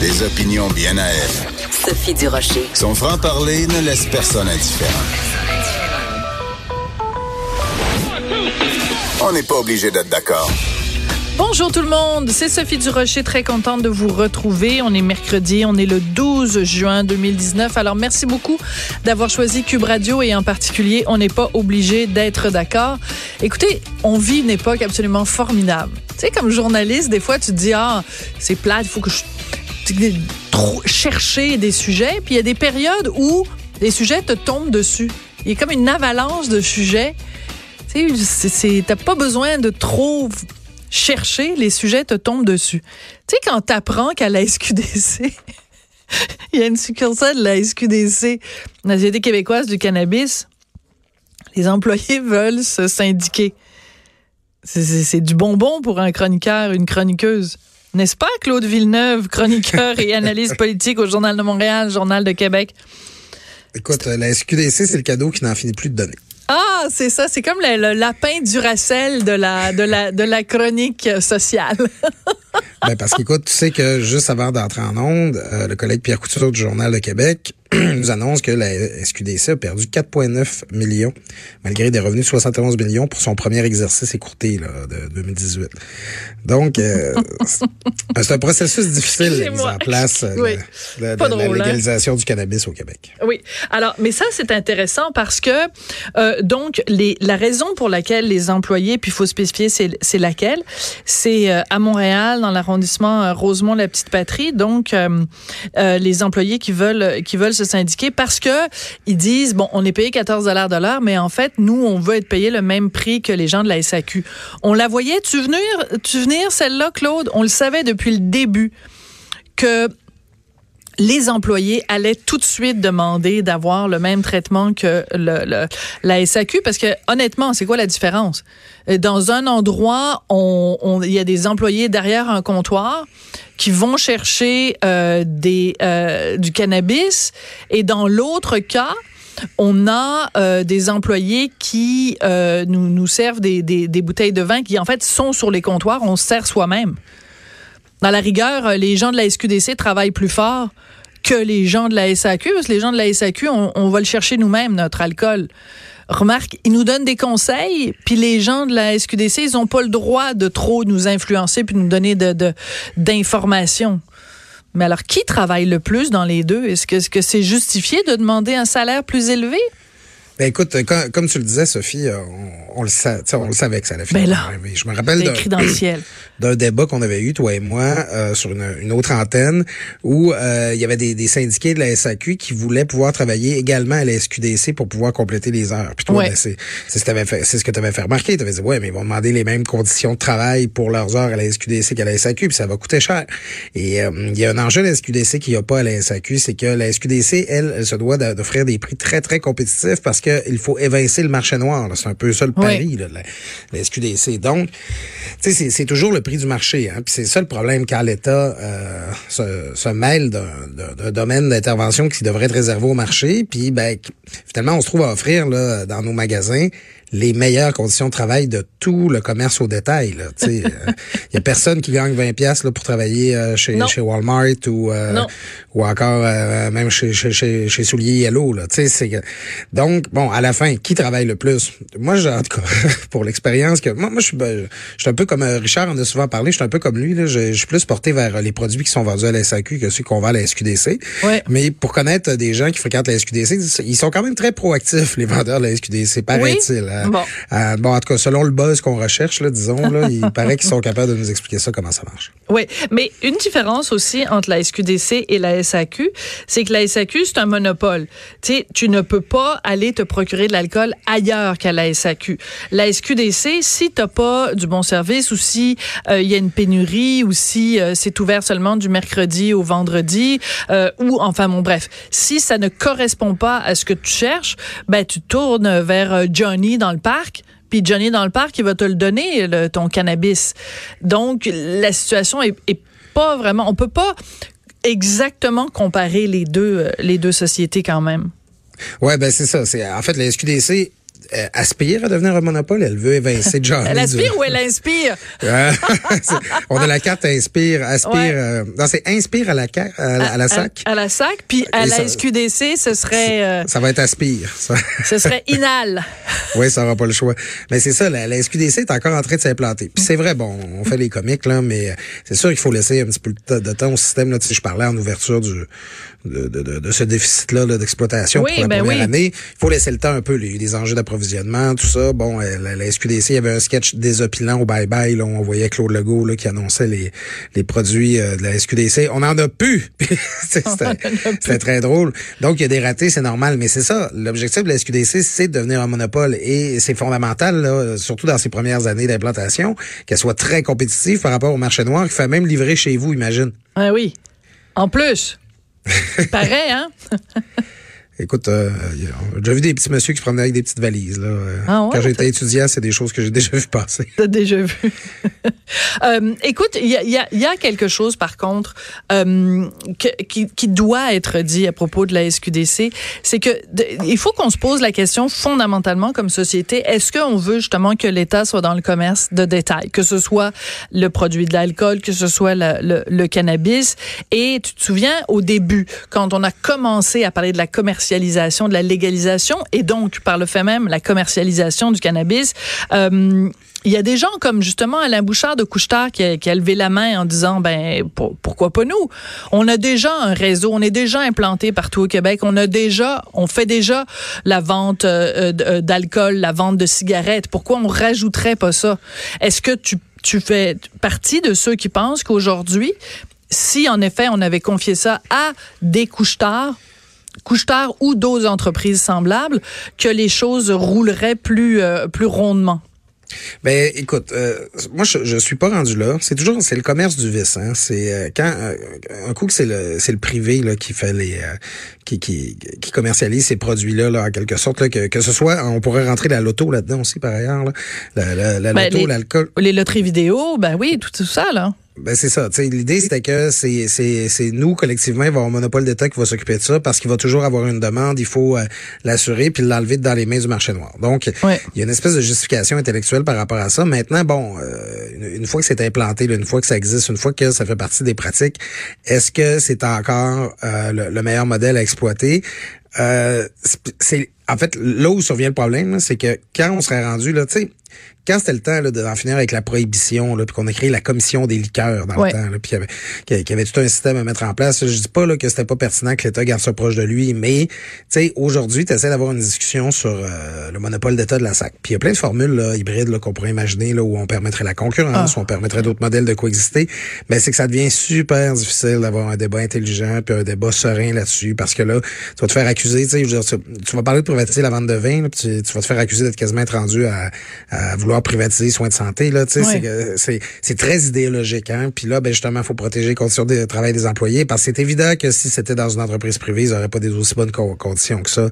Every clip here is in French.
Des opinions bien à elle. Sophie Durocher. Son franc-parler ne laisse personne indifférent. On n'est pas obligé d'être d'accord. Bonjour tout le monde, c'est Sophie Durocher, très contente de vous retrouver. On est mercredi, on est le 12 juin 2019. Alors merci beaucoup d'avoir choisi Cube Radio et en particulier, on n'est pas obligé d'être d'accord. Écoutez, on vit une époque absolument formidable. Tu sais, comme journaliste, des fois tu te dis, ah, c'est plate, il faut que je chercher des sujets. Puis il y a des périodes où les sujets te tombent dessus. Il y a comme une avalanche de sujets. Tu sais, t'as pas besoin de trop chercher, les sujets te tombent dessus. Tu sais, quand t'apprends qu'à la SQDC, il y a une succursale de la SQDC, la Société québécoise du cannabis, les employés veulent se syndiquer. C'est du bonbon pour un chroniqueur, une chroniqueuse. N'est-ce pas, Claude Villeneuve, chroniqueur et analyste politique au Journal de Montréal, Journal de Québec? Écoute, la SQDC, c'est le cadeau qui n'en finit plus de donner. Ah, c'est ça, c'est comme le, le lapin du Racel de la, de la, de la chronique sociale. ben parce qu'écoute, tu sais que juste avant d'entrer en onde, euh, le collègue Pierre Couture du Journal de Québec nous annonce que la SQDC a perdu 4,9 millions, malgré des revenus de 71 millions pour son premier exercice écourté là, de 2018. Donc, euh, c'est un processus difficile la mise en place euh, Oui. de, de- de Pas la hein? légalisation du cannabis au Québec. Oui. Alors, mais ça, c'est intéressant parce que, euh, donc, les, la raison pour laquelle les employés, puis il faut spécifier c'est laquelle, c'est euh, à Montréal, dans l'arrondissement euh, Rosemont-la-Petite-Patrie, donc, euh, euh, les employés qui veulent, qui veulent se syndiquer parce que ils disent, bon, on est payé 14 de l'heure, mais en fait, nous, on veut être payé le même prix que les gens de la SAQ. On la voyait, tu venir, tu venir, celle-là, Claude, on le savait depuis le début que les employés allaient tout de suite demander d'avoir le même traitement que le, le- la SAQ parce que honnêtement, c'est quoi la différence? Euh, Dans un endroit, on, on- il y a des employés derrière un comptoir qui vont chercher euh, des euh, du cannabis et dans l'autre cas, on a euh, des employés qui euh, nous, nous servent des, des, des bouteilles de vin qui en fait sont sur les comptoirs, on se sert soi-même. Dans la rigueur, euh, les gens de la SQDC travaillent plus fort que les gens de la SAQ, parce que les gens de la SAQ, on, va le chercher nous-mêmes, notre alcool. Remarque, ils nous donnent des conseils, puis les gens de la SQDC, ils n'ont pas le droit de trop nous influencer puis nous donner de, de- d'informations. Mais alors, qui travaille le plus dans les deux? Est-ce que est-ce que c'est justifié de demander un salaire plus élevé? Ben écoute, euh, comme, comme tu le disais, Sophie, euh, on, on le sa- on le savait que ça allait Ben finalement là. Je me rappelle d'un- débat qu'on avait eu, toi et moi, euh, sur une, une autre antenne, où euh, il y avait des, des syndiqués de la SAQ qui voulaient pouvoir travailler également à la SQDC pour pouvoir compléter les heures. Puis toi, Ouais. ben, c'est c'est ce, que t'avais fait- c'est ce que tu avais fait remarquer. Tu avais dit, ouais, mais ils vont demander les mêmes conditions de travail pour leurs heures à la SQDC qu'à la SAQ, puis ça va coûter cher. Et euh, il y a un enjeu de la SQDC qu'il n'y a pas à la SAQ, c'est que la SQDC, elle, elle se doit d'offrir des prix très, très compétitifs parce qu'il faut évincer le marché noir. C'est un peu ça le pari là, de la, la SQDC. Donc, tu sais, c'est- toujours le prix du marché. Hein. Puis c'est ça le problème quand l'État euh, se, se mêle d'un domaine d'intervention qui devrait être réservé au marché. Puis ben, finalement, on se trouve à offrir là, dans nos magasins les meilleures conditions de travail de tout le commerce au détail. là. Tu sais, Il y a personne qui gagne 20 pièces pour travailler euh, chez, Non. chez Walmart ou euh, ou encore euh, même chez chez chez, chez Souliers Yellow là. Tu sais, c'est que- donc bon, à la fin, qui travaille le plus? Moi, j'ai, en tout cas, pour l'expérience que, moi, moi, je suis, ben, je suis un peu comme euh, Richard en a souvent parlé, je suis un peu comme lui, là. Je, je suis plus porté vers euh, les produits qui sont vendus à la SAQ que ceux qu'on vend à la SQDC. Ouais. Mais pour connaître des gens qui fréquentent la SQDC, ils sont quand même très proactifs, les vendeurs de la SQDC, paraît-il. Hein. Bon. Euh, bon, en tout cas, selon le buzz qu'on recherche, là, disons, là, il paraît qu'ils sont capables de nous expliquer ça, comment ça marche. Oui, mais une différence aussi entre la SQDC et la SAQ, c'est que la SAQ, c'est un monopole. Tu sais, tu ne peux pas aller te procurer de l'alcool ailleurs qu'à la SAQ. La SQDC, si t'as pas du bon service ou si euh, il y a une pénurie ou si euh, c'est ouvert seulement du mercredi au vendredi euh, ou enfin bon bref, si ça ne correspond pas à ce que tu cherches, ben tu tournes vers euh, Johnny dans le parc puis Johnny dans le parc, il va te le donner, ton cannabis. Donc, la situation est, pas vraiment. On peut pas exactement comparer les deux, euh, les deux sociétés quand même. Ouais, ben c'est ça. C'est en fait la SQDC aspire à devenir un monopole. Elle veut évincer Johnny. Elle du- aspire ou elle inspire? On a la carte Inspire, Aspire. Ouais. euh, non, c'est Inspire à la, ca- à, la- à la SAC. À, la SAC. Puis à Et la ça- SQDC, ce serait, euh, Ça va être Aspire. Ça. ce serait Inal. oui, ça n'aura pas le choix. Mais c'est ça, la, la SQDC est encore en train de s'implanter. Puis c'est vrai, bon, on fait les comiques, là, mais euh, c'est sûr qu'il faut laisser un petit peu de temps- au système. Là, tu sais, je parlais en ouverture du, de, de, de, de ce déficit-là là, d'exploitation Oui, pour la ben première oui. année. Il faut laisser le temps un peu, les, les enjeux d'approvisionnement, tout ça. Bon, euh, la, la SQDC, il y avait un sketch désopilant au bye-bye. Là, où on voyait Claude Legault là, qui annonçait les, les produits euh, de la SQDC. On en a plus! C'était très drôle. Donc, il y a des ratés, c'est normal. Mais c'est ça, l'objectif de la SQDC, c'est de devenir un monopole. Et c'est fondamental, là, surtout dans ses premières années d'implantation, qu'elle soit très compétitive par rapport au marché noir, qui fait même livrer chez vous, imagine. Ah oui. En plus. Pareil, hein? Écoute, euh, déjà vu des petits messieurs qui se promenaient avec des petites valises. Là. Ah ouais? Quand j'étais étudiant, c'est des choses que j'ai déjà vu passer. T'as déjà vu. Euh, écoute, il y a, il y a- il y a quelque chose, par contre, euh, que- qui, qui doit être dit à propos de la SQDC. C'est que de- il faut qu'on se pose la question fondamentalement comme société. Est-ce qu'on veut justement que l'État soit dans le commerce de détail, que ce soit le produit de l'alcool, que ce soit la- le, le cannabis? Et tu te souviens, au début, quand on a commencé à parler de la commercialisation, de la légalisation, et donc, par le fait même, la commercialisation du cannabis, euh, il y a des gens comme justement Alain Bouchard de Couchetard qui a, levé la main en disant ben pour- pourquoi pas nous? On a déjà un réseau, on est déjà implanté partout au Québec, on a déjà on fait déjà la vente euh, euh, d'alcool, la vente de cigarettes. Pourquoi on rajouterait pas ça? Est-ce que tu tu fais partie de ceux qui pensent qu'aujourd'hui si en effet on avait confié ça à des couchetards Couchetard ou d'autres entreprises semblables, que les choses rouleraient plus, euh, plus rondement? Ben, écoute, euh, moi, je, je suis pas rendu là. C'est toujours, c'est le commerce du vice. Hein. C'est euh, quand euh, un coup que c'est le, c'est le privé là qui fait les, qui, qui, qui commercialise ces produits-là, là, en quelque sorte, là, que, que ce soit, on pourrait rentrer la loto là-dedans aussi par ailleurs, là. la, la, la Ben, loto, les- l'alcool. Les loteries vidéo, ben oui, tout, tout ça, là. Ben c'est ça. Tu sais, L'idée, c'était que c'est, c'est, c'est nous, collectivement, il va y avoir un monopole d'État qui va s'occuper de ça parce qu'il va toujours avoir une demande, il faut euh, l'assurer puis l'enlever dans les mains du marché noir. Donc, Ouais. il y a une espèce de justification intellectuelle par rapport à ça. Maintenant, bon, euh, une, une fois que c'est implanté, là, une fois que ça existe, une fois que ça fait partie des pratiques, est-ce que c'est encore euh, le, le meilleur modèle à exploiter? Euh, c'est- c'est en fait là où survient le problème, là, c'est que quand on serait rendu là, tu sais, quand c'était le temps là, d'en finir avec la prohibition, là, puis qu'on a créé la commission des liqueurs dans Ouais. le temps, là, puis qu'il y avait, qu'il y avait tout un système à mettre en place. Je dis pas là, que c'était pas pertinent que l'État garde ça proche de lui, mais tu sais, aujourd'hui, tu essaies d'avoir une discussion sur euh, le monopole d'État de la SAC. Puis il y a plein de formules là, hybrides là, qu'on pourrait imaginer là, où on permettrait la concurrence, où on permettrait d'autres modèles de coexister. Mais c'est que ça devient super difficile d'avoir un débat intelligent puis un débat serein là-dessus parce que là, tu vas te faire accuser, tu sais, je veux dire, tu, vas parler de privatiser la vente de vin, là, puis tu, tu vas te faire accuser d'être quasiment rendu à, à vouloir privatiser les soins de santé. Là, tu sais, Ouais. c'est c'est, très idéologique. Hein? Puis là, ben justement, il faut protéger les conditions de travail des employés parce que c'est évident que si c'était dans une entreprise privée, ils n'auraient pas des aussi bonnes co- conditions que ça.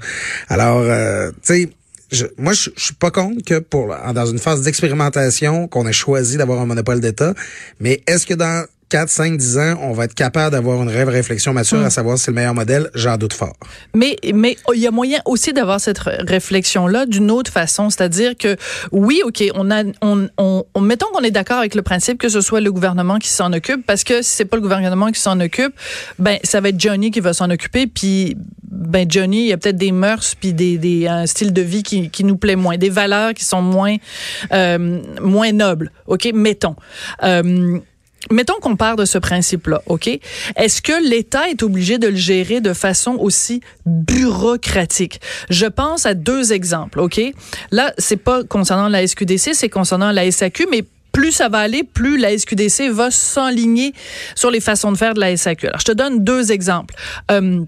Alors, euh, tu sais, je- moi, je, je suis pas contre que pour dans une phase d'expérimentation, qu'on ait choisi d'avoir un monopole d'État, mais est-ce que dans 4, 5, 10 ans, on va être capable d'avoir une vraie réflexion mature à savoir si c'est le meilleur modèle, j'en doute fort. Mais mais il y a moyen aussi d'avoir cette réflexion là d'une autre façon, c'est-à-dire que oui, OK, on a on, on, mettons qu'on est d'accord avec le principe que ce soit le gouvernement qui s'en occupe parce que si c'est pas le gouvernement qui s'en occupe, ben ça va être Johnny qui va s'en occuper puis ben Johnny, il y a peut-être des mœurs puis des, des un style de vie qui, qui nous plaît moins, des valeurs qui sont moins euh, moins nobles. OK, mettons. Euh, Mettons qu'on part de ce principe-là, OK? Est-ce que l'État est obligé de le gérer de façon aussi bureaucratique? Je pense à deux exemples, OK? Là, c'est pas concernant la SQDC, c'est concernant la SAQ, mais plus ça va aller, plus la SQDC va s'enligner sur les façons de faire de la SAQ. Alors, je te donne deux exemples. Euh,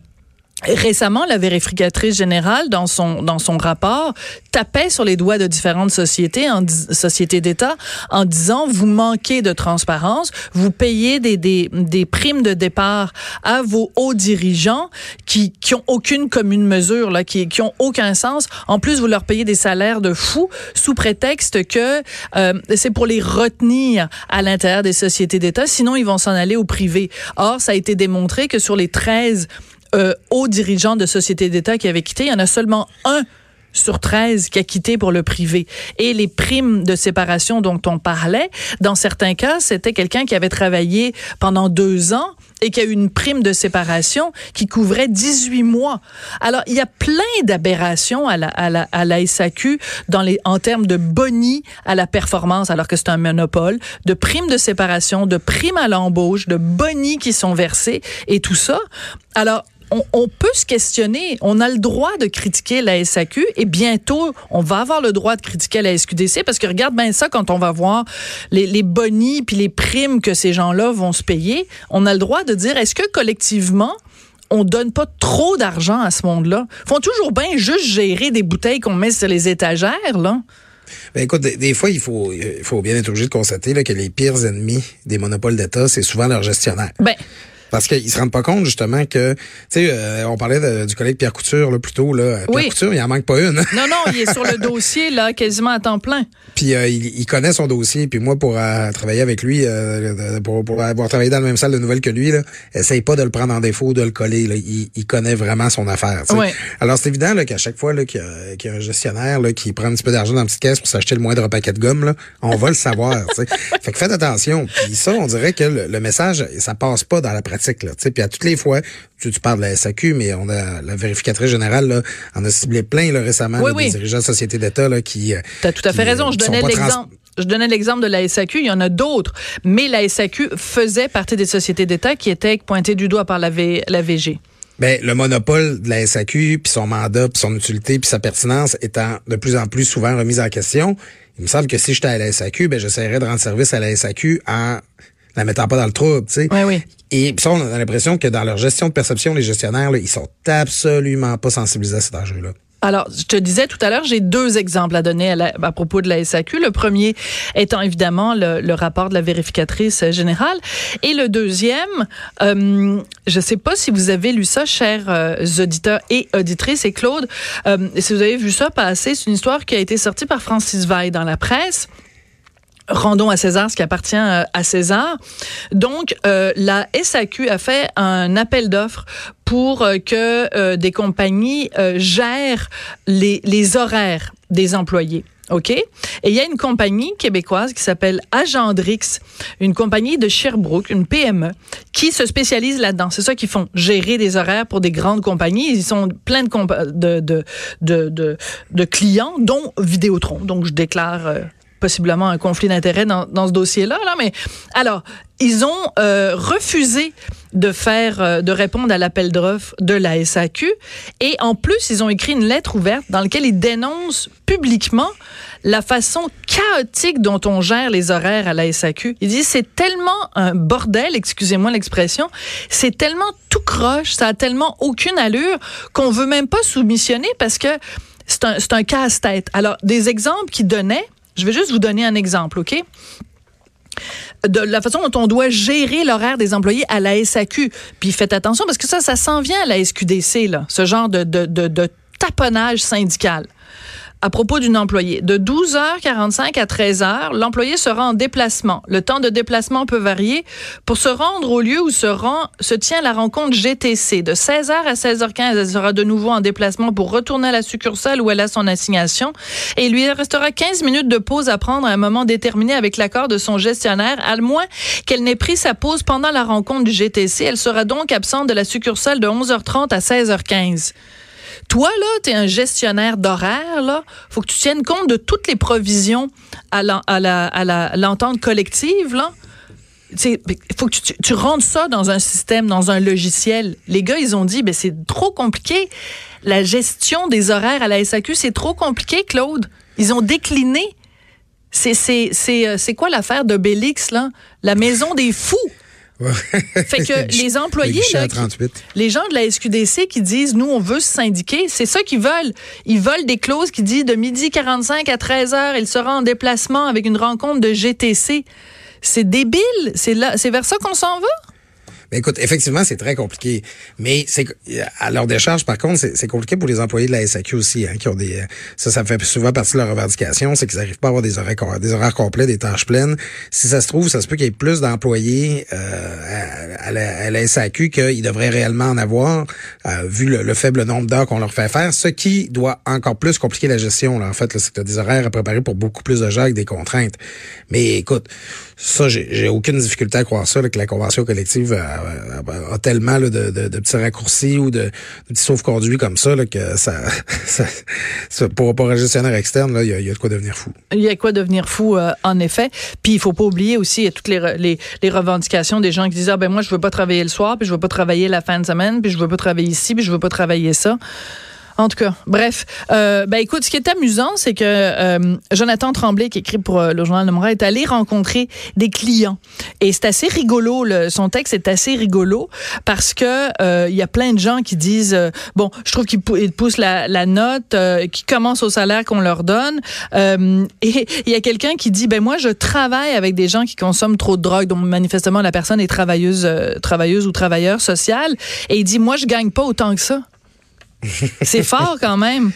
Récemment, la vérificatrice générale, dans son, dans son rapport, tapait sur les doigts de différentes sociétés, sociétés d'État, en disant, vous manquez de transparence, vous payez des, des, des primes de départ à vos hauts dirigeants qui, qui ont aucune commune mesure, là, qui, qui ont aucun sens. En plus, vous leur payez des salaires de fous sous prétexte que euh, c'est pour les retenir à l'intérieur des sociétés d'État, sinon ils vont s'en aller au privé. Or, ça a été démontré que sur les 13 euh, hauts dirigeants de sociétés d'État qui avaient quitté, il y en a seulement un sur 13 qui a quitté pour le privé. Et les primes de séparation dont on parlait, dans certains cas, c'était quelqu'un qui avait travaillé pendant deux ans et qui a eu une prime de séparation qui couvrait 18 mois. Alors, il y a plein d'aberrations à la, à, la, à la SAQ dans les, en termes de boni à la performance, alors que c'est un monopole, de primes de séparation, de primes à l'embauche, de boni qui sont versés et tout ça. Alors, on, peut se questionner. On a le droit de critiquer la SAQ et bientôt, on va avoir le droit de critiquer la SQDC parce que regarde bien ça quand on va voir les, les bonis puis les primes que ces gens-là vont se payer. On a le droit de dire est-ce que collectivement, on donne pas trop d'argent à ce monde-là? Font toujours bien juste gérer des bouteilles qu'on met sur les étagères, là. Ben écoute, des, fois, il faut, il faut bien être obligé de constater là, que les pires ennemis des monopoles d'État, c'est souvent leurs gestionnaires. Ben, parce qu'ils se rendent pas compte justement que, tu sais, euh, on parlait du collègue Pierre Couture là, plus tôt. Là. Pierre Couture, il en manque pas une. non, non, il est sur le dossier là, quasiment à temps plein. Puis euh, il, connaît son dossier. Puis moi, pour euh, travailler avec lui, pour, pour, avoir travaillé dans la même salle de nouvelles que lui, là, essaye pas de le prendre en défaut, de le coller. Là. Il, il connaît vraiment son affaire. Alors c'est évident là, qu'à chaque fois qu'il y, y, a un gestionnaire là, qui prend un petit peu d'argent dans la petite caisse pour s'acheter le moindre paquet de gomme, là, on va le savoir. fait que faites attention. Puis ça, on dirait que le, message, ça passe pas dans la pratique. Là, puis à toutes les fois, tu, parles de la SAQ, mais on a la vérificatrice générale là, en a ciblé plein là, récemment oui, des dirigeants de sociétés d'État qui. Euh, tu as tout à fait raison. Je donnais l'exemple. Je donnais l'exemple de la SAQ, il y en a d'autres, mais la SAQ faisait partie des sociétés d'État qui étaient pointées du doigt par la, la VG. Ben, le monopole de la SAQ, puis son mandat, puis son utilité, puis sa pertinence étant de plus en plus souvent remise en question, il me semble que si j'étais à la SAQ, ben, j'essaierais de rendre service à la SAQ en la mettant pas dans le trouble, tu sais. Oui, oui. Et puis ça, on a l'impression que dans leur gestion de perception, les gestionnaires, là, ils sont absolument pas sensibilisés à cet enjeu-là. Alors, je te disais tout à l'heure, j'ai deux exemples à donner à, propos de la SAQ. Le premier étant évidemment le, rapport de la vérificatrice générale. Et le deuxième, euh, je ne sais pas si vous avez lu ça, chers euh, auditeurs et auditrices. Et Claude, euh, si vous avez vu ça passer, c'est une histoire qui a été sortie par Francis Veil dans la presse rendons à César ce qui appartient euh, à César. Donc, euh, la SAQ a fait un appel d'offres pour euh, que des compagnies gèrent les, les horaires des employés. OK? Et il y a une compagnie québécoise qui s'appelle Agendrix, une compagnie de Sherbrooke, une PME, qui se spécialise là-dedans. C'est ça qu'ils font, gérer des horaires pour des grandes compagnies. Ils sont plein de, de, de, de, de, clients, dont Vidéotron. Donc, je déclare possiblement un conflit d'intérêts dans, dans, ce dossier-là. Là, mais alors, ils ont euh, refusé de faire, euh, de répondre à l'appel d'offres de la SAQ, et en plus, ils ont écrit une lettre ouverte dans laquelle ils dénoncent publiquement la façon chaotique dont on gère les horaires à la SAQ. Ils disent c'est tellement un bordel, excusez-moi l'expression, c'est tellement tout croche, ça a tellement aucune allure qu'on veut même pas soumissionner parce que c'est un, un casse-tête. Alors, des exemples qu'ils donnaient, je vais juste vous donner un exemple, OK? de la façon dont on doit gérer l'horaire des employés à la SAQ. Puis faites attention parce que ça, ça s'en vient à la SQDC, ce genre de taponnage syndical. À propos d'une employée. De 12h45 à 13h, l'employé sera en déplacement. Le temps de déplacement peut varier pour se rendre au lieu où se, rend, se tient la rencontre GTC. De 16h à 16h15, elle sera de nouveau en déplacement pour retourner à la succursale où elle a son assignation. Et il lui restera 15 minutes de pause à prendre à un moment déterminé avec l'accord de son gestionnaire, à moins qu'elle n'ait pris sa pause pendant la rencontre du GTC. Elle sera donc absente de la succursale de 11h30 à 16h15. Toi, là, tu es un gestionnaire d'horaire, là. faut que tu tiennes compte de toutes les provisions à l'entente collective, là. Il faut que tu, tu, rentres ça dans un système, dans un logiciel. Les gars, ils ont dit, ben, c'est trop compliqué. La gestion des horaires à la SAQ, c'est trop compliqué, Claude. Ils ont décliné. C'est euh, quoi l'affaire de Bélix, là? La maison des fous fait que les employés, les gens de la SQDC qui disent, nous, on veut se syndiquer, c'est ça qu'ils veulent. Ils veulent des clauses qui disent de midi 45 à 13 heures, il sera en déplacement avec une rencontre de GTC. C'est débile. C'est là, c'est vers ça qu'on s'en va? Mais écoute, effectivement, c'est très compliqué. Mais c'est à leur décharge, par contre, c'est compliqué pour les employés de la SAQ aussi, hein, qui ont des. Ça, ça fait souvent partie de leur revendication, c'est qu'ils n'arrivent pas à avoir des horaires, des horaires complets, des tâches pleines. Si ça se trouve, ça se peut qu'il y ait plus d'employés euh, à, la, SAQ qu'ils devraient réellement en avoir, euh, vu le, faible nombre d'heures qu'on leur fait faire, ce qui doit encore plus compliquer la gestion. Là, en fait, c'est que tu des horaires à préparer pour beaucoup plus de gens avec des contraintes. Mais écoute, ça, j'ai aucune difficulté à croire ça, que la convention collective a, tellement de, de, petits raccourcis ou de, petits sauve-conduits comme ça que ça, ça, pour, pour un gestionnaire externe, il y a, y a, de quoi devenir fou. Il y a quoi devenir fou, euh, en effet. Puis il faut pas oublier aussi toutes les, les, les, revendications des gens qui disent ah ben moi je veux pas travailler le soir, puis je veux pas travailler la fin de semaine, puis je veux pas travailler ici, puis je veux pas travailler ça. En tout cas, bref. Euh, ben écoute, ce qui est amusant, c'est que euh, Jonathan Tremblay, qui écrit pour euh, le Journal de Montréal, est allé rencontrer des clients. Et c'est assez rigolo. Le, son texte est assez rigolo parce que il y a plein de gens qui disent bon, je trouve qu'ils poussent la, la note, qui commencent au salaire qu'on leur donne. et il y a quelqu'un qui dit ben moi, je travaille avec des gens qui consomment trop de drogue, dont manifestement la personne est travailleuse, travailleuse ou travailleur social. Et il dit moi, je gagne pas autant que ça. C'est fort quand même.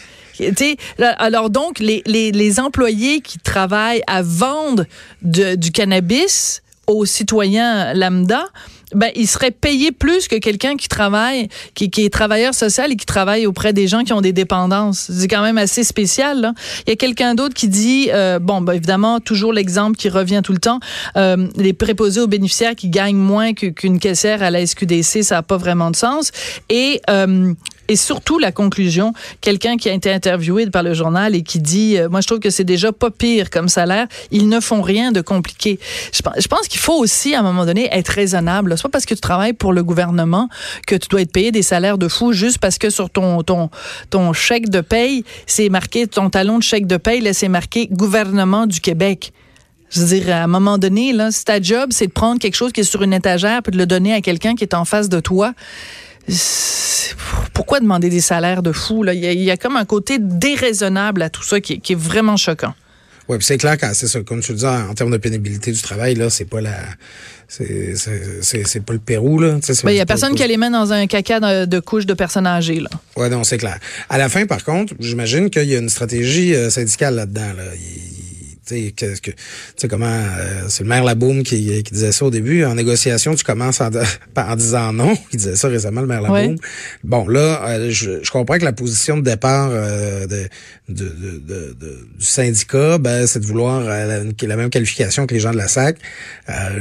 alors donc, les, les, employés qui travaillent à vendre du cannabis aux citoyens lambda, ben, il serait payé plus que quelqu'un qui travaille, qui, qui, est travailleur social et qui travaille auprès des gens qui ont des dépendances. C'est quand même assez spécial. Là. Il y a quelqu'un d'autre qui dit, euh, bon, ben, évidemment, toujours l'exemple qui revient tout le temps, euh, les préposés aux bénéficiaires qui gagnent moins qu'une caissière à la SQDC, ça n'a pas vraiment de sens. Et euh, et surtout la conclusion, quelqu'un qui a été interviewé par le journal et qui dit, euh, moi je trouve que c'est déjà pas pire comme salaire, ils ne font rien de compliqué. Je, pense qu'il faut aussi à un moment donné être raisonnable. C'est pas parce que tu travailles pour le gouvernement que tu dois être payé des salaires de fou juste parce que sur ton ton ton chèque de paye, c'est marqué ton talon de chèque de paye, là c'est marqué gouvernement du Québec. Je veux dire, à un moment donné, là, si ta job, c'est de prendre quelque chose qui est sur une étagère puis de le donner à quelqu'un qui est en face de toi, pourquoi demander des salaires de fou? Là? Il, y a, comme un côté déraisonnable à tout ça qui, est vraiment choquant. Oui, c'est clair que c'est ça. Comme tu le dis, en, termes de pénibilité du travail, là, c'est pas la. C'est pas le Pérou, là. Il ben, y a personne qui a les mains dans un caca de, de couches de personnes âgées, là. Oui, non, c'est clair. À la fin, par contre, j'imagine qu'il y a une stratégie euh, syndicale là-dedans. Là. Sais, comment euh, c'est le maire Laboum qui, qui, disait ça au début. En négociation, tu commences en, en disant non. Il disait ça récemment, le maire Laboum. Bon, là, euh, je, je, comprends que la position de départ euh, de, de, de, du syndicat, ben, c'est de vouloir la, la, même qualification que les gens de la SAC.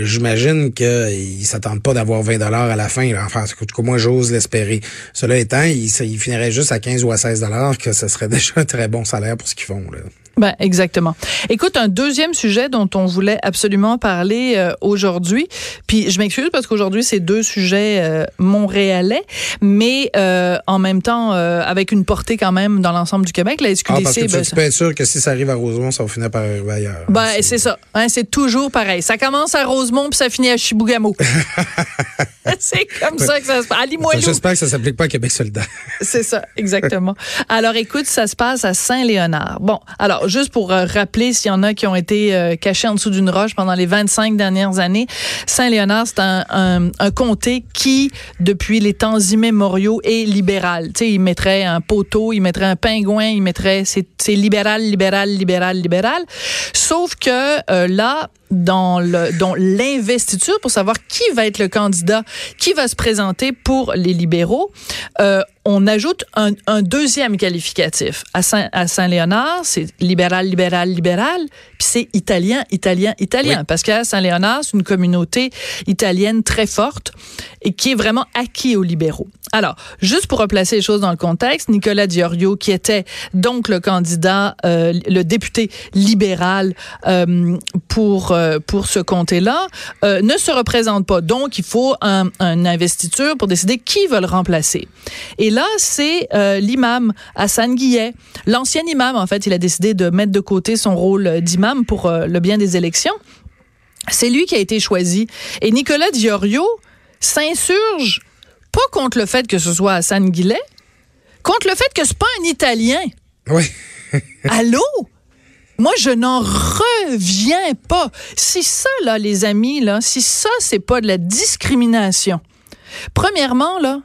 J'imagine qu'ils s'attendent pas d'avoir 20 dollars à la fin. Enfin, en tout cas, moi, j'ose l'espérer. Cela étant, ils il finirait juste à 15 ou à 16 dollars, que ce serait déjà un très bon salaire pour ce qu'ils font. Là. Ben, exactement. Écoute, un deuxième sujet dont on voulait absolument parler euh, aujourd'hui, puis je m'excuse parce qu'aujourd'hui, c'est deux sujets euh, montréalais, mais euh, en même temps, avec une portée quand même dans l'ensemble du Québec, la SQDC... Ah, parce que ben, tu peux être sûr que si ça arrive à Rosemont, ça va finir par arriver ailleurs. Ben, c'est ça. Hein, c'est toujours pareil. Ça commence à Rosemont, puis ça finit à Chibougamau. c'est comme ça que ça se passe. À Limoilou. J'espère que ça s'applique pas à Québec solidaire. C'est ça, exactement. alors, écoute, ça se passe à Saint-Léonard. Bon, alors, juste pour euh, rappeler s'il y en a qui ont été euh, cachés en dessous d'une roche pendant les 25 dernières années, Saint-Léonard, c'est un, un, un, comté qui, depuis les temps immémoriaux, est libéral. Tu sais, il mettrait un poteau, il mettrait un pingouin, il mettrait... C'est libéral, libéral, libéral, libéral. Sauf que euh, là, dans le l'investiture pour savoir qui va être le candidat qui va se présenter pour les libéraux. Euh, on ajoute un, un, deuxième qualificatif. À, Saint, à Saint-Léonard, c'est libéral, libéral, libéral, puis c'est italien, italien, italien. Oui. Parce qu'à Saint-Léonard, c'est une communauté italienne très forte et qui est vraiment acquis aux libéraux. Alors, juste pour replacer les choses dans le contexte, Nicolas Diorio, qui était donc le candidat, euh, le député libéral euh, pour euh, pour ce comté-là, ne se représente pas. Donc, il faut un, un investiture pour décider qui va le remplacer. Et là, c'est euh, l'imam Hassan Guillet, l'ancien imam. En fait, il a décidé de mettre de côté son rôle d'imam pour euh, le bien des élections. C'est lui qui a été choisi. Et Nicolas Diorio s'insurge pas contre le fait que ce soit Hassan Guillet, contre le fait que c'est pas un Italien. Oui. Allô? Moi, je n'en reviens pas. Si ça, là, les amis, là, si ça, c'est pas de la discrimination. Premièrement, là,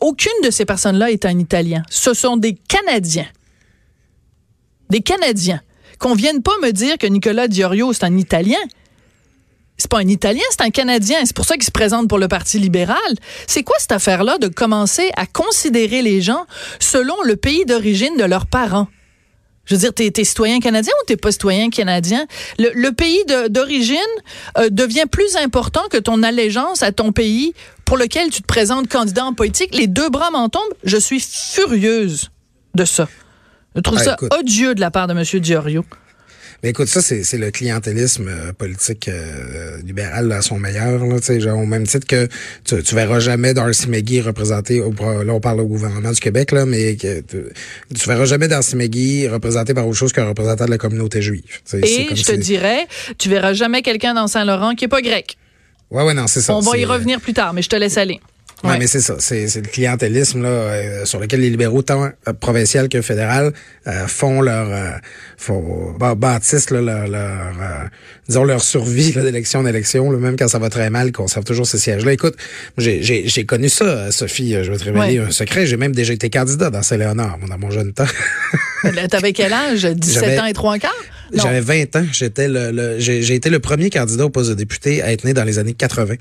aucune de ces personnes-là est un Italien. Ce sont des Canadiens. Des Canadiens. Qu'on vienne pas me dire que Nicolas Diorio, c'est un Italien. C'est pas un Italien, c'est un Canadien. C'est pour ça qu'il se présente pour le Parti libéral. C'est quoi cette affaire-là de commencer à considérer les gens selon le pays d'origine de leurs parents? Je veux dire, t'es es citoyen canadien ou t'es pas citoyen canadien? Le, le pays d'origine euh, devient plus important que ton allégeance à ton pays pour lequel tu te présentes candidat en politique. Les deux bras m'en tombent. Je suis furieuse de ça. Je trouve ah, ça écoute. odieux de la part de M. Diorio. Mais écoute, ça, c'est le clientélisme euh, politique euh, libéral à son meilleur. Là, genre, au même titre que tu, tu verras jamais Darcy McGee représenté, au, là on parle au gouvernement du Québec, là, mais que, tu, tu verras jamais Darcy McGee représenté par autre chose qu'un représentant de la communauté juive. T'sais, Et je te dirais, tu verras jamais quelqu'un dans Saint-Laurent qui est pas grec. Ouais, ouais, non, c'est ça. On va y revenir plus tard, mais je te laisse aller. Ouais, mais c'est ça. C'est, le clientélisme là, euh, sur lequel les libéraux, tant euh, provincial que fédéral, euh, font leur euh, font, bah, bâtissent là, leur, leur disons leur survie d'élection en élection, là, même quand ça va très mal, conservent toujours ces sièges-là. Écoute, j'ai, connu ça, Sophie. Je vais te révéler ouais. un secret. J'ai même déjà été candidat dans Saint-Léonard, dans mon jeune temps. T'avais quel âge? 17 J'avais, ans et trois quarts? J'avais 20 ans. J'étais le, le j'ai, j'ai été le premier candidat au poste de député à être né dans les années 80.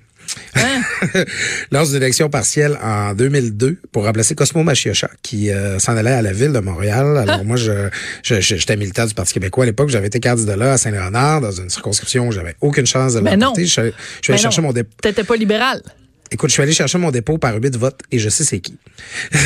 Hein? Lors d'une élection partielle en 2002 pour remplacer Cosmo Machiocha qui euh, s'en allait à la ville de Montréal. Alors moi, je, je, j'étais militant du Parti québécois à l'époque. J'avais été candidat là à Saint-Léonard dans une circonscription où j'avais aucune chance de l'emporter. Je, je suis allé chercher mon dépôt. T'étais pas libéral. Écoute, je suis allé chercher mon dépôt par huit votes et je sais c'est qui.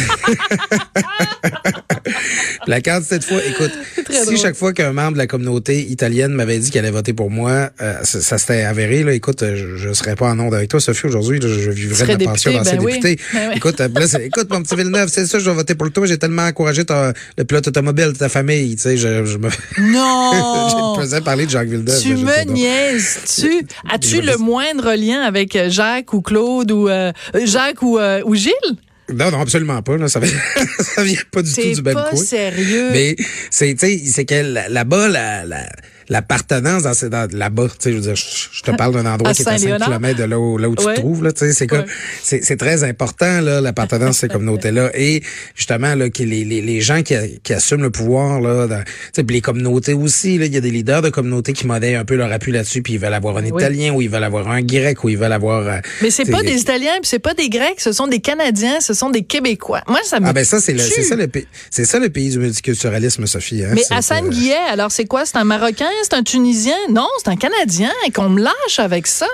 la carte cette fois, écoute, si drôle. chaque fois qu'un membre de la communauté italienne m'avait dit qu'il allait voter pour moi, euh, ça, ça s'était avéré. Là, écoute, je, je serais pas en onde avec toi, Sophie, aujourd'hui. Je, je vivrais de ma pension d'ancien ben député. Oui. Ben oui. Écoute, là, écoute, mon petit Villeneuve, c'est ça, je vais voter pour toi. J'ai tellement encouragé ta, le pilote automobile de ta famille. Tu sais, je, je me. Non! je faisais parler de Jacques Villeneuve. Tu me niaises-tu? As-tu le moindre lien avec Jacques ou Claude ou euh, Jacques ou, euh, ou Gilles? Non, non, absolument pas. Là. Ça, vient, ça vient pas du tout du même coup. C'est sérieux. Mais c'est, tu sais, c'est que là-bas, la, la, l'appartenance dans, dans là-bas, tu sais, je veux dire, je, je te parle d'un endroit qui est à 5 km de là où, là où tu ouais. te trouves, là, tu sais, c'est comme, ouais. c'est, c'est très important, là, l'appartenance à ces communautés-là. Et, justement, là, que les, les, les gens qui, qui assument le pouvoir, là, dans, tu sais, les communautés aussi, là, il y a des leaders de communautés qui modèlent un peu leur appui là-dessus, puis ils veulent avoir un oui. Italien, ou ils veulent avoir un Grec, ou ils veulent avoir... Euh, Mais c'est pas des Italiens, puis c'est pas des Grecs, ce sont des Canadiens, ce sont des Québécois. Moi, ça me Ah ben ça, c'est, le, c'est ça le pays, c'est ça le pays du multiculturalisme, Sophie. Hein? Mais Hassan Guillet, alors c'est quoi? C'est un Marocain? C'est un Tunisien? Non, c'est un Canadien et qu'on me lâche avec ça.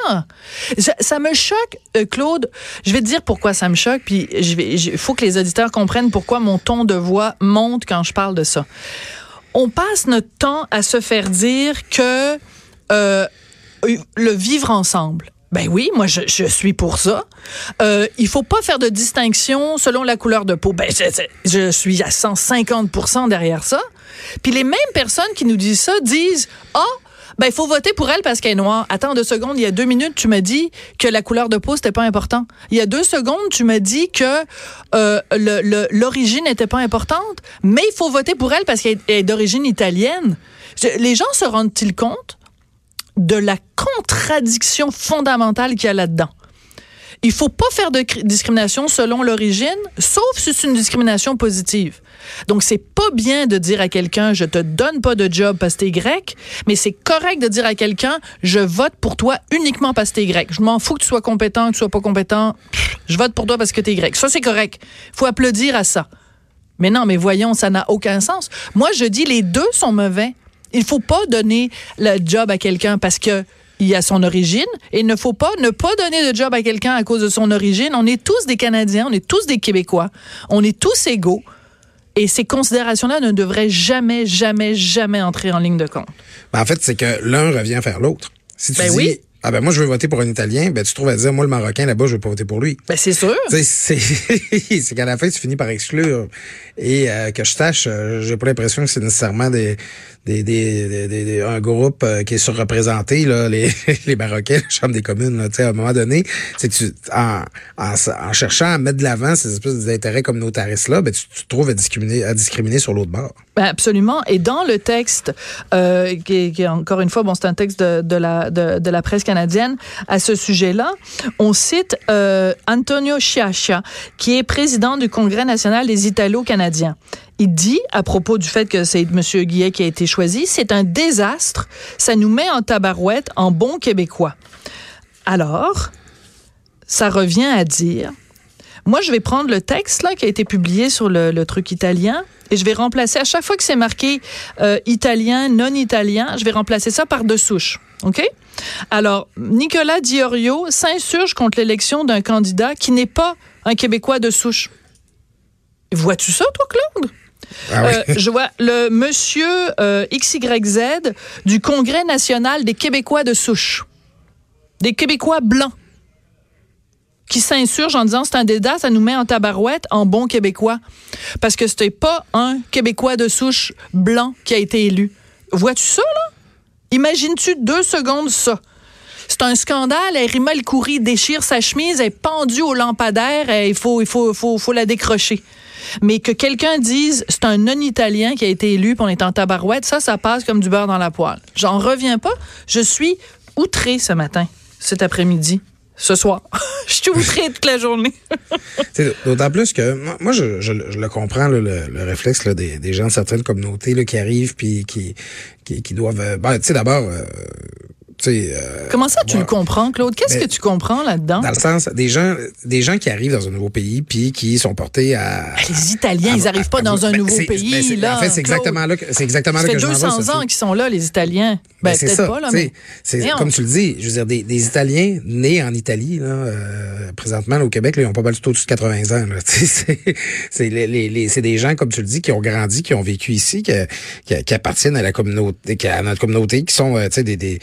Ça me choque, euh, Claude. Je vais te dire pourquoi ça me choque, puis il faut que les auditeurs comprennent pourquoi mon ton de voix monte quand je parle de ça. On passe notre temps à se faire dire que euh, le vivre ensemble. Ben oui, moi je, suis pour ça. Euh, il faut pas faire de distinction selon la couleur de peau. Ben je suis à 150% derrière ça. Puis les mêmes personnes qui nous disent ça disent ah oh, Ben, il faut voter pour elle parce qu'elle est noire. Attends deux secondes, il y a deux minutes, tu m'as dit que la couleur de peau, c'était pas important. Il y a deux secondes, tu m'as dit que euh, l'origine n'était pas importante, mais il faut voter pour elle parce qu'elle est d'origine italienne. Les gens se rendent-ils compte de la contradiction fondamentale qu'il y a là-dedans? Il faut pas faire de discrimination selon l'origine, sauf si c'est une discrimination positive. Donc, c'est pas bien de dire à quelqu'un, je te donne pas de job parce que t'es grec, mais c'est correct de dire à quelqu'un, je vote pour toi uniquement parce que t'es grec. Je m'en fous que tu sois compétent, que tu sois pas compétent. je vote pour toi parce que t'es grec. Ça, c'est correct. Faut applaudir à ça. Mais non, mais voyons, ça n'a aucun sens. Moi, je dis les deux sont mauvais. Il faut pas donner le job à quelqu'un parce que il y a son origine et il ne faut pas ne pas donner de job à quelqu'un à cause de son origine. On est tous des Canadiens, on est tous des Québécois, on est tous égaux. Et ces considérations-là ne devraient jamais, jamais, jamais entrer en ligne de compte. Ben, en fait, c'est que l'un revient faire l'autre. Si tu ben dis, oui. ah ben moi je veux voter pour un Italien, ben tu trouves à dire moi le Marocain là-bas je veux pas voter pour lui. Ben c'est sûr. C'est qu'à la fin tu finis par exclure et euh, que je sache, euh, j'ai pas l'impression que c'est nécessairement des des, des, des, un groupe euh, qui est surreprésenté, là, les, les Marocains, la Chambre des communes, là, à un moment donné, tu, en, en, cherchant à mettre de l'avant ces espèces d'intérêts communautaristes-là, ben, tu, tu trouves à discriminer, sur l'autre bord. Ben absolument. Et dans le texte, euh, qui, qui, encore une fois, bon, c'est un texte de, la, de, de, la presse canadienne à ce sujet-là, on cite euh, Antonio Sciascia, qui est président du Congrès national des Italo-Canadiens il dit à propos du fait que c'est M. Guillet qui a été choisi, c'est un désastre, ça nous met en tabarouette en bon québécois. Alors, ça revient à dire, moi je vais prendre le texte là qui a été publié sur le, truc italien et je vais remplacer à chaque fois que c'est marqué euh, italien, non italien, je vais remplacer ça par deux souches. OK? Alors, Nicolas Diorio s'insurge contre l'élection d'un candidat qui n'est pas un Québécois de souche. Vois-tu ça, toi, Claude? Ah euh, je vois le monsieur euh, XYZ du Congrès national des Québécois de souche. Des Québécois blancs qui s'insurgent en disant c'est un dédat, ça nous met en tabarouette en bon québécois. Parce que c'était pas un Québécois de souche blanc qui a été élu. Vois-tu ça, là? Imagines-tu deux secondes ça? C'est un scandale. Rima El Khoury déchire sa chemise, elle est pendue au lampadaire, il faut, il faut, faut, faut la décrocher. Mais que quelqu'un dise c'est un non-italien qui a été élu pour on est en tabarouette, ça, ça passe comme du beurre dans la poêle. J'en reviens pas. Je suis outré ce matin, cet après-midi ce soir. je suis outré toute la journée. D'autant plus que moi, je, je, le comprends, le, le, réflexe des, des, gens de certaines communautés qui arrivent puis qui, qui, doivent. Ben, tu sais, d'abord. Euh, euh, Comment ça, tu le comprends, Claude? Qu'est-ce que tu comprends là-dedans? Dans le sens, des gens, des gens qui arrivent dans un nouveau pays puis qui sont portés à. Les Italiens, à, ils n'arrivent pas à, dans un ben, nouveau pays. Ben, là, en fait, c'est exactement là, c'est exactement là que je Ça fait 200 ans qu'ils sont là, les Italiens. Ben, c'est peut-être ça. pas, là, mais. C'est comme tu le dis, je veux dire, des, des Italiens nés en Italie, là, euh, présentement, là, au Québec, là, ils ont pas mal tout au-dessus de 80 ans. C'est les, les, les, des gens, comme tu le dis, qui ont grandi, qui ont vécu ici, qui, qui, qui appartiennent à la communauté, à notre communauté, qui sont, euh, tu sais, des, des,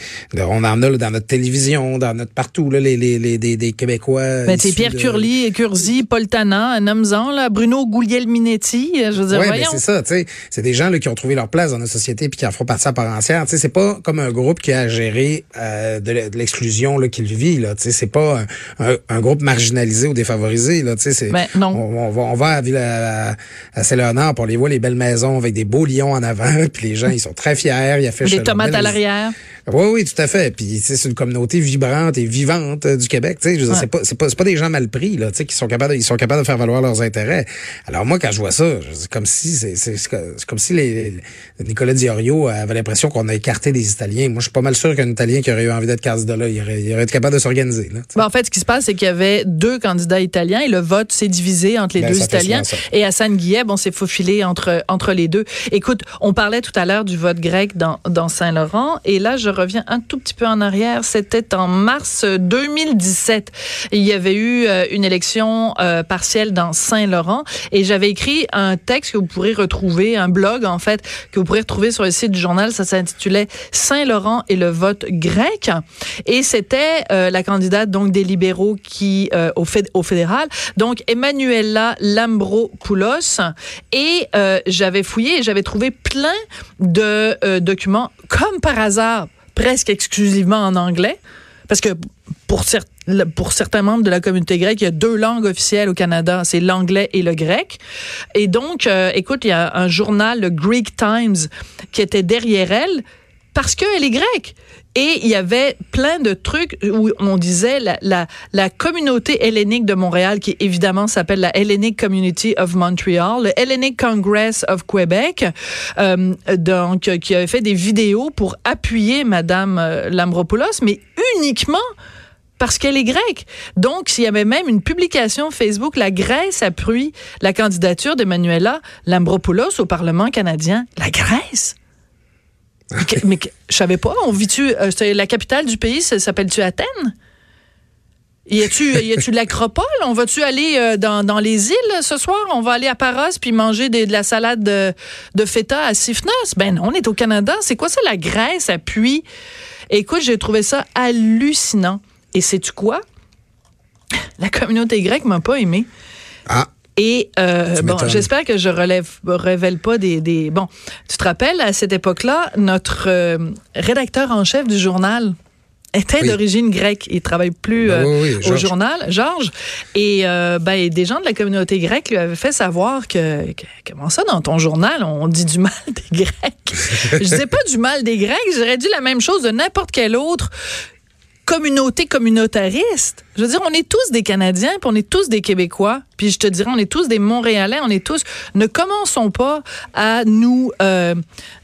on en a là, dans notre télévision, dans notre partout, là, les, les, les des, des Québécois. Ben, c'est Pierre de... Curly, Curzi, Paul Tana, un homme là, Bruno Gouliel-Minetti, je veux dire, ouais, voyons. Ben, c'est ça, tu sais. C'est des gens là, qui ont trouvé leur place dans notre société puis qui en font partie à part entière. Tu sais, c'est pas comme un groupe qui a géré euh, de l'exclusion là qu'il vit, là. Tu sais, c'est pas un, un, un, groupe marginalisé ou défavorisé, là. Tu sais, c'est. Ben, non. On, on, va, on va à, à, à Saint-Léonard pour les voir les belles maisons avec des beaux lions en avant, puis les gens, ils sont très fiers, ils affichent. Des tomates à l'arrière. Oui, oui, tout à fait. Puis c'est une communauté vibrante et vivante euh, du Québec. Tu sais, ouais. c'est pas, c'est pas, pas des gens mal pris là, tu sais, qui sont capables, ils sont capables de faire valoir leurs intérêts. Alors moi, quand je vois ça, c'est comme si, c'est, comme si les, les Nicolas Diorio avait l'impression qu'on a écarté des Italiens. Moi, je suis pas mal sûr qu'un Italien qui aurait eu envie d'être candidat là, il aurait, il aurait été capable de s'organiser. Ben, en fait, ce qui se passe, c'est qu'il y avait deux candidats italiens et le vote s'est divisé entre les ben, deux Italiens. Et Hassan Guillet, on s'est faufilé entre entre les deux. Écoute, on parlait tout à l'heure du vote grec dans dans Saint-Laurent, et là, je reviens un tout petit peu en arrière. C'était en mars 2017. Il y avait eu euh, une élection euh, partielle dans Saint-Laurent et j'avais écrit un texte que vous pourrez retrouver, un blog en fait, que vous pourrez retrouver sur le site du journal. Ça s'intitulait Saint-Laurent et le vote grec. Et c'était euh, la candidate donc des libéraux qui au, féd au fédéral, donc Emmanuela Lambropoulos. Et j'avais fouillé et j'avais trouvé plein de documents comme par hasard presque exclusivement en anglais. Parce que pour, pour certains membres de la communauté grecque, il y a deux langues officielles au Canada, c'est l'anglais et le grec. Et donc, euh, écoute, il y a un journal, le Greek Times, qui était derrière elle parce qu'elle est grecque. Et il y avait plein de trucs où on disait la, la, la communauté hellénique de Montréal, qui évidemment s'appelle la Hellenic Community of Montreal, le Hellenic Congress of Quebec, euh, donc qui avait fait des vidéos pour appuyer Madame euh, Lambropoulos, mais uniquement parce qu'elle est grecque. Donc, s'il y avait même une publication Facebook, la Grèce appuie la candidature d'Emmanuela Lambropoulos au Parlement canadien. La Grèce? Mais je savais pas. On vit-tu euh, la capitale du pays s'appelle-tu Athènes? Y a-tu y a-tu l'acropole? On va-tu aller euh, dans, dans, les îles ce soir? On va aller à Paros puis manger de la salade de, de feta à Sifnos Ben non, on est au Canada. C'est quoi ça la Grèce appuie Écoute, j'ai trouvé ça hallucinant. Et sais-tu quoi? La communauté grecque m'a pas aimé. Ah. Et euh, bon, j'espère que je relève, révèle pas des, des, Bon, tu te rappelles à cette époque-là, notre euh, rédacteur en chef du journal était d'origine grecque. Il travaille plus ben euh, au journal, Georges. Et ben, des gens de la communauté grecque lui avaient fait savoir que, comment ça dans ton journal on dit du mal des Grecs? je disais pas du mal des Grecs, j'aurais dit la même chose de n'importe quel autre communauté communautariste. Je veux dire, on est tous des Canadiens, puis on est tous des Québécois, puis je te dirais, on est tous des Montréalais, on est tous. Ne commençons pas à nous euh,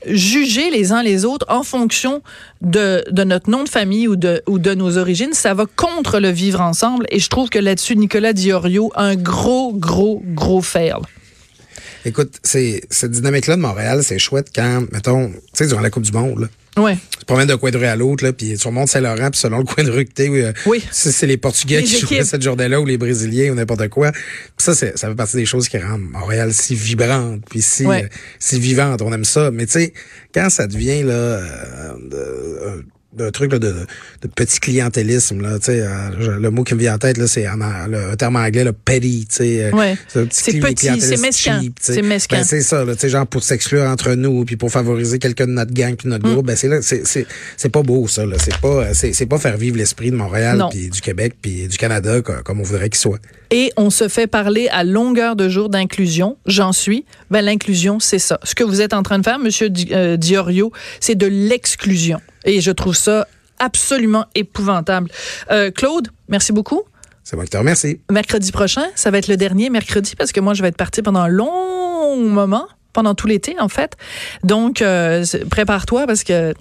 juger les uns les autres en fonction de, de notre nom de famille ou de, ou de nos origines. Ça va contre le vivre ensemble, et je trouve que là-dessus, Nicolas Diorio un gros, gros, gros fail. Écoute, c'est cette dynamique-là de Montréal, c'est chouette quand, mettons, tu sais, durant la Coupe du Monde, là, Ouais. Tu te promènes d'un coin de rue à l'autre, là, puis sur Mont-Saint-Laurent, puis selon le coin de rue que t'es, euh, oui. c'est les Portugais qui jouent cette journée-là ou les Brésiliens ou n'importe quoi. ça, ça fait partie des choses qui rendent Montréal si vibrante, puis si, euh, si vivante. On aime ça. Mais tu sais, quand ça devient là, euh, d'un truc là, de, de petit clientélisme là tu sais euh, le mot qui me vient en tête là c'est le terme anglais le petty tu sais euh, ouais. c'est petit c'est mesquin. c'est mesquin. Ben, c'est ça là tu sais genre pour s'exclure entre nous puis pour favoriser quelqu'un de notre gang puis notre mm. groupe ben c'est là c'est c'est c'est pas beau ça là. C'est pas c'est c'est pas faire vivre l'esprit de Montréal puis du Québec puis du Canada comme on voudrait qu'il soit. Et on se fait parler à longueur de jour d'inclusion j'en suis ben l'inclusion c'est ça ce que vous êtes en train de faire monsieur euh, Diorio c'est de l'exclusion et je trouve ça absolument épouvantable. Euh, Claude, merci beaucoup. C'est moi qui te remercie. Mercredi prochain, ça va être le dernier mercredi parce que moi, je vais être partie pendant un long moment, pendant tout l'été, en fait. Donc, euh, prépare-toi parce que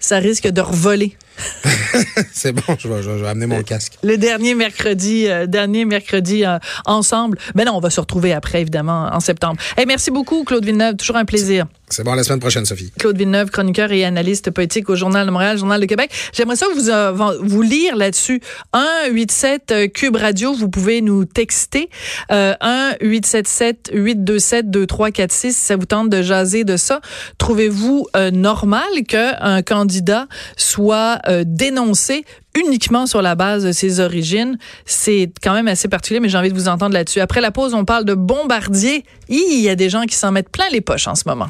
ça risque de revoler. c'est bon, je vais, amener mon casque. Le dernier mercredi, euh, dernier mercredi ensemble. Ben non, on va se retrouver après, évidemment, en septembre. Hey, merci beaucoup, Claude Villeneuve. Toujours un plaisir. C'est bon, la semaine prochaine, Sophie. Claude Villeneuve, chroniqueur et analyste politique au Journal de Montréal, Journal de Québec. J'aimerais ça vous, euh, vous lire là-dessus. 187 euh, Cube Radio, vous pouvez nous texter. Euh, 1 877 827 2346 si ça vous tente de jaser de ça. Trouvez-vous euh, normal qu'un candidat soit dénoncé uniquement sur la base de ses origines. C'est quand même assez particulier, mais j'ai envie de vous entendre là-dessus. Après la pause, on parle de bombardier. Il y a des gens qui s'en mettent plein les poches en ce moment.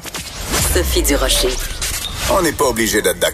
Sophie Durocher. On n'est pas obligé d'être d'accord.